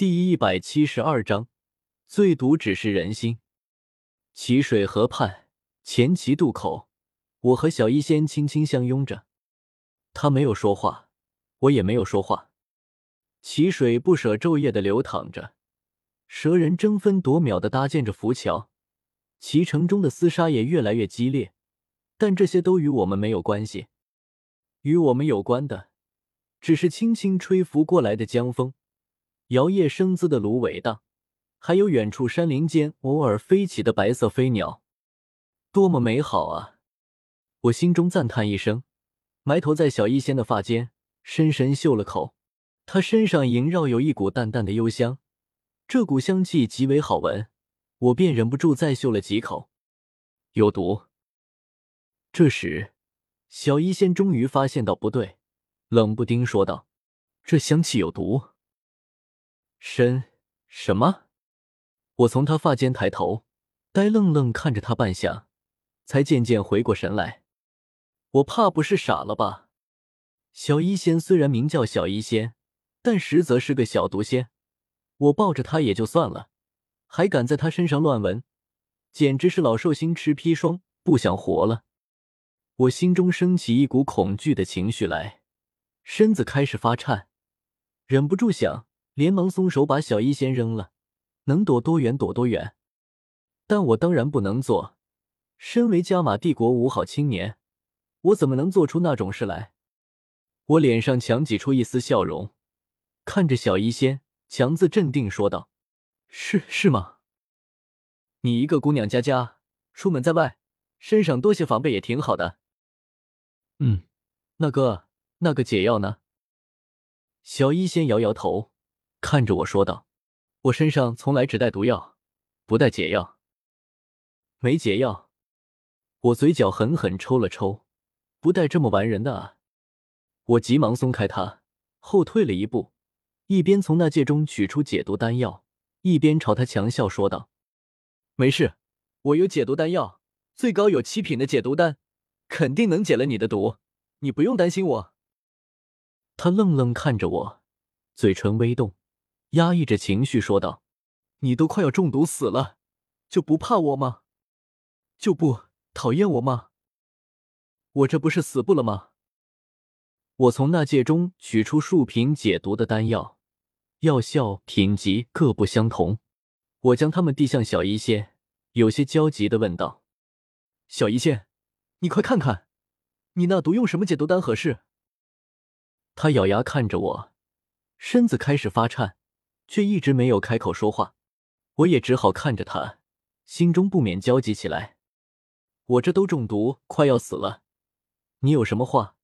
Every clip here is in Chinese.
第一百七十二章，最毒只是人心。齐水河畔，前齐渡口，我和小医仙轻轻相拥着。他没有说话，我也没有说话。齐水不舍昼夜的流淌着，蛇人争分夺秒的搭建着浮桥，齐城中的厮杀也越来越激烈。但这些都与我们没有关系，与我们有关的，只是轻轻吹拂过来的江风。摇曳生姿的芦苇荡，还有远处山林间偶尔飞起的白色飞鸟，多么美好啊！我心中赞叹一声，埋头在小医仙的发间，深深嗅了口。她身上萦绕有一股淡淡的幽香，这股香气极为好闻，我便忍不住再嗅了几口。有毒。这时，小医仙终于发现到不对，冷不丁说道：“这香气有毒。”身什么？我从他发间抬头，呆愣愣看着他半晌，才渐渐回过神来。我怕不是傻了吧？小医仙虽然名叫小医仙，但实则是个小毒仙。我抱着他也就算了，还敢在他身上乱闻，简直是老寿星吃砒霜，不想活了。我心中升起一股恐惧的情绪来，身子开始发颤，忍不住想。连忙松手，把小医仙扔了，能躲多远躲多远。但我当然不能做。身为加玛帝国五好青年，我怎么能做出那种事来？我脸上强挤出一丝笑容，看着小医仙，强自镇定说道：“是是吗？你一个姑娘家家，出门在外，身上多些防备也挺好的。嗯，那个那个解药呢？”小医仙摇摇头。看着我说道：“我身上从来只带毒药，不带解药。没解药。”我嘴角狠狠抽了抽，不带这么玩人的啊！我急忙松开他，后退了一步，一边从那戒中取出解毒丹药，一边朝他强笑说道：“没事，我有解毒丹药，最高有七品的解毒丹，肯定能解了你的毒，你不用担心我。”他愣愣看着我，嘴唇微动。压抑着情绪说道：“你都快要中毒死了，就不怕我吗？就不讨厌我吗？我这不是死不了吗？”我从那戒中取出数瓶解毒的丹药，药效品级各不相同。我将它们递向小医仙，有些焦急的问道：“小医仙，你快看看，你那毒用什么解毒丹合适？”他咬牙看着我，身子开始发颤。却一直没有开口说话，我也只好看着他，心中不免焦急起来。我这都中毒，快要死了，你有什么话，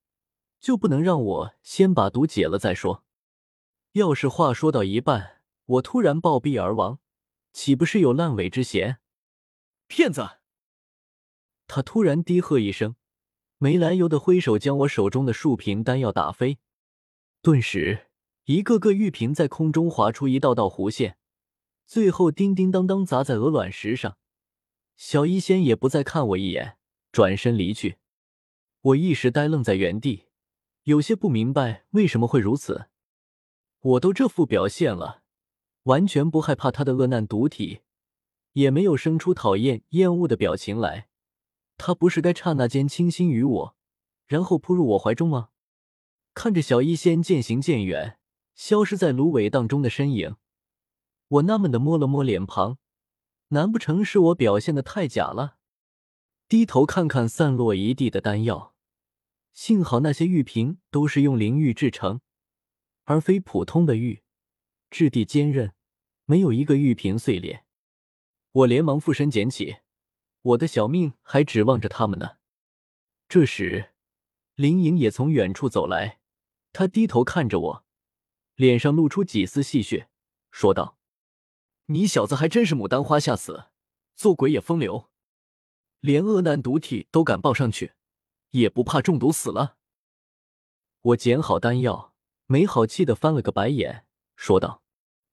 就不能让我先把毒解了再说？要是话说到一半，我突然暴毙而亡，岂不是有烂尾之嫌？骗子！他突然低喝一声，没来由的挥手将我手中的数瓶丹药打飞，顿时。一个个玉瓶在空中划出一道道弧线，最后叮叮当当砸在鹅卵石上。小医仙也不再看我一眼，转身离去。我一时呆愣在原地，有些不明白为什么会如此。我都这副表现了，完全不害怕他的恶难毒体，也没有生出讨厌厌恶的表情来，他不是该刹那间倾心于我，然后扑入我怀中吗？看着小医仙渐行渐远。消失在芦苇荡中的身影，我纳闷的摸了摸脸庞，难不成是我表现的太假了？低头看看散落一地的丹药，幸好那些玉瓶都是用灵玉制成，而非普通的玉，质地坚韧，没有一个玉瓶碎裂。我连忙俯身捡起，我的小命还指望着他们呢。这时，林颖也从远处走来，他低头看着我。脸上露出几丝戏谑，说道：“你小子还真是牡丹花下死，做鬼也风流，连恶难毒体都敢抱上去，也不怕中毒死了。”我捡好丹药，没好气的翻了个白眼，说道：“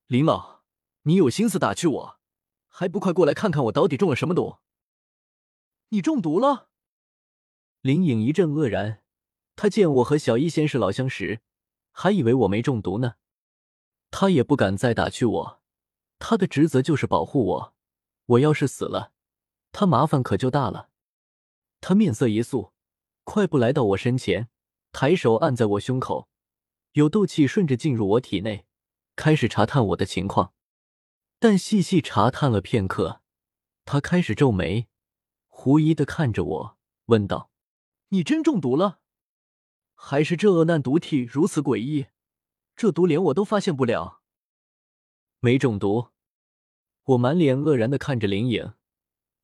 林老，你有心思打趣我，还不快过来看看我到底中了什么毒？你中毒了？”林颖一阵愕然，他见我和小医仙是老相识。还以为我没中毒呢，他也不敢再打趣我，他的职责就是保护我。我要是死了，他麻烦可就大了。他面色一肃，快步来到我身前，抬手按在我胸口，有斗气顺着进入我体内，开始查探我的情况。但细细查探了片刻，他开始皱眉，狐疑的看着我，问道：“你真中毒了？还是这恶难毒体如此诡异？这毒连我都发现不了？”没中毒。我满脸愕然的看着林颖，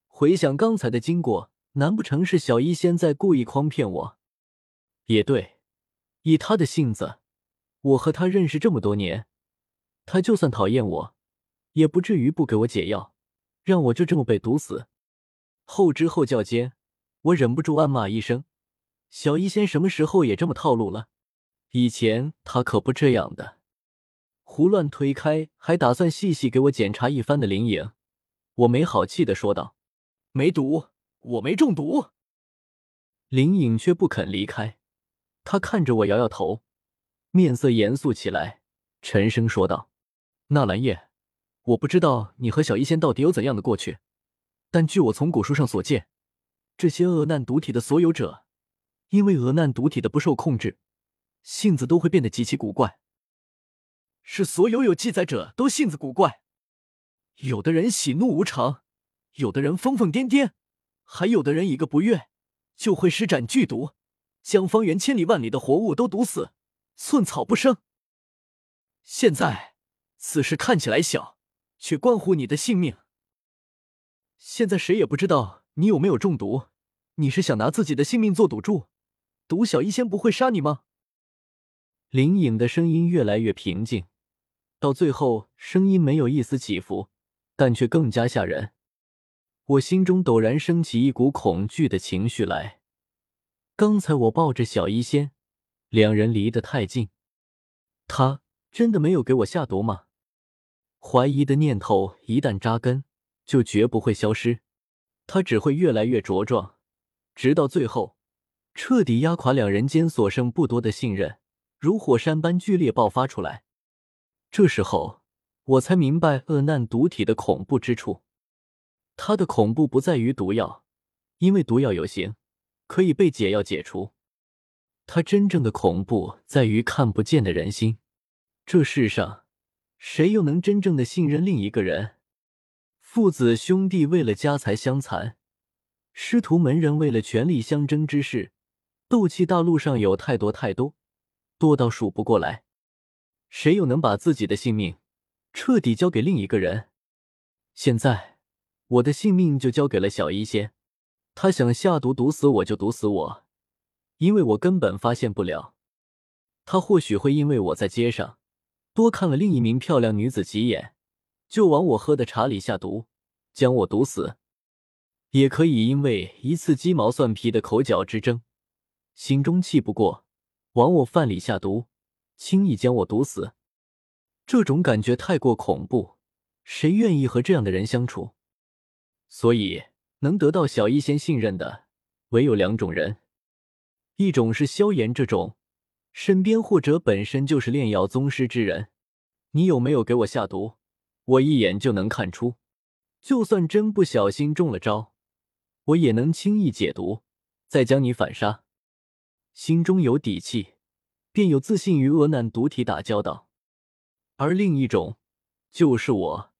回想刚才的经过，难不成是小医仙在故意诓骗我？也对，以他的性子，我和他认识这么多年，他就算讨厌我，也不至于不给我解药，让我就这么被毒死。后知后觉间，我忍不住暗骂一声：“小医仙什么时候也这么套路了？以前他可不这样的。”胡乱推开还打算细细给我检查一番的林颖，我没好气的说道：“没毒，我没中毒。”林颖却不肯离开，他看着我摇摇头，面色严肃起来，沉声说道：“纳兰叶，我不知道你和小医仙到底有怎样的过去，但据我从古书上所见，这些恶难毒体的所有者，因为恶难毒体的不受控制，性子都会变得极其古怪。”是所有有记载者都性子古怪，有的人喜怒无常，有的人疯疯癫癫，还有的人一个不悦就会施展剧毒，将方圆千里万里的活物都毒死，寸草不生。现在此事看起来小，却关乎你的性命。现在谁也不知道你有没有中毒，你是想拿自己的性命做赌注，毒小医仙不会杀你吗？林颖的声音越来越平静。到最后，声音没有一丝起伏，但却更加吓人。我心中陡然升起一股恐惧的情绪来。刚才我抱着小医仙，两人离得太近，他真的没有给我下毒吗？怀疑的念头一旦扎根，就绝不会消失，他只会越来越茁壮，直到最后，彻底压垮两人间所剩不多的信任，如火山般剧烈爆发出来。这时候，我才明白恶难毒体的恐怖之处。它的恐怖不在于毒药，因为毒药有形，可以被解药解除。它真正的恐怖在于看不见的人心。这世上，谁又能真正的信任另一个人？父子兄弟为了家财相残，师徒门人为了权力相争之事，斗气大陆上有太多太多，多到数不过来。谁又能把自己的性命彻底交给另一个人？现在我的性命就交给了小医仙，他想下毒毒死我就毒死我，因为我根本发现不了。他或许会因为我在街上多看了另一名漂亮女子几眼，就往我喝的茶里下毒，将我毒死；也可以因为一次鸡毛蒜皮的口角之争，心中气不过，往我饭里下毒。轻易将我毒死，这种感觉太过恐怖，谁愿意和这样的人相处？所以，能得到小医仙信任的唯有两种人：一种是萧炎这种身边或者本身就是炼药宗师之人，你有没有给我下毒，我一眼就能看出。就算真不小心中了招，我也能轻易解毒，再将你反杀，心中有底气。便有自信与恶难毒体打交道，而另一种就是我。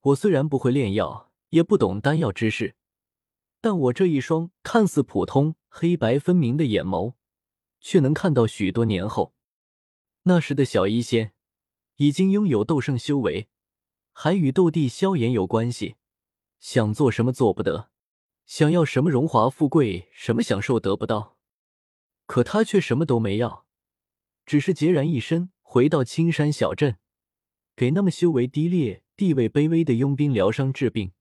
我虽然不会炼药，也不懂丹药之事，但我这一双看似普通、黑白分明的眼眸，却能看到许多年后。那时的小医仙已经拥有斗圣修为，还与斗帝萧炎有关系。想做什么做不得，想要什么荣华富贵、什么享受得不到，可他却什么都没要。只是孑然一身，回到青山小镇，给那么修为低劣、地位卑微的佣兵疗伤治病。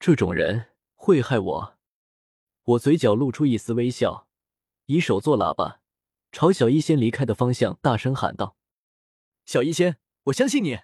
这种人会害我。我嘴角露出一丝微笑，以手做喇叭，朝小医仙离开的方向大声喊道：“小医仙，我相信你。”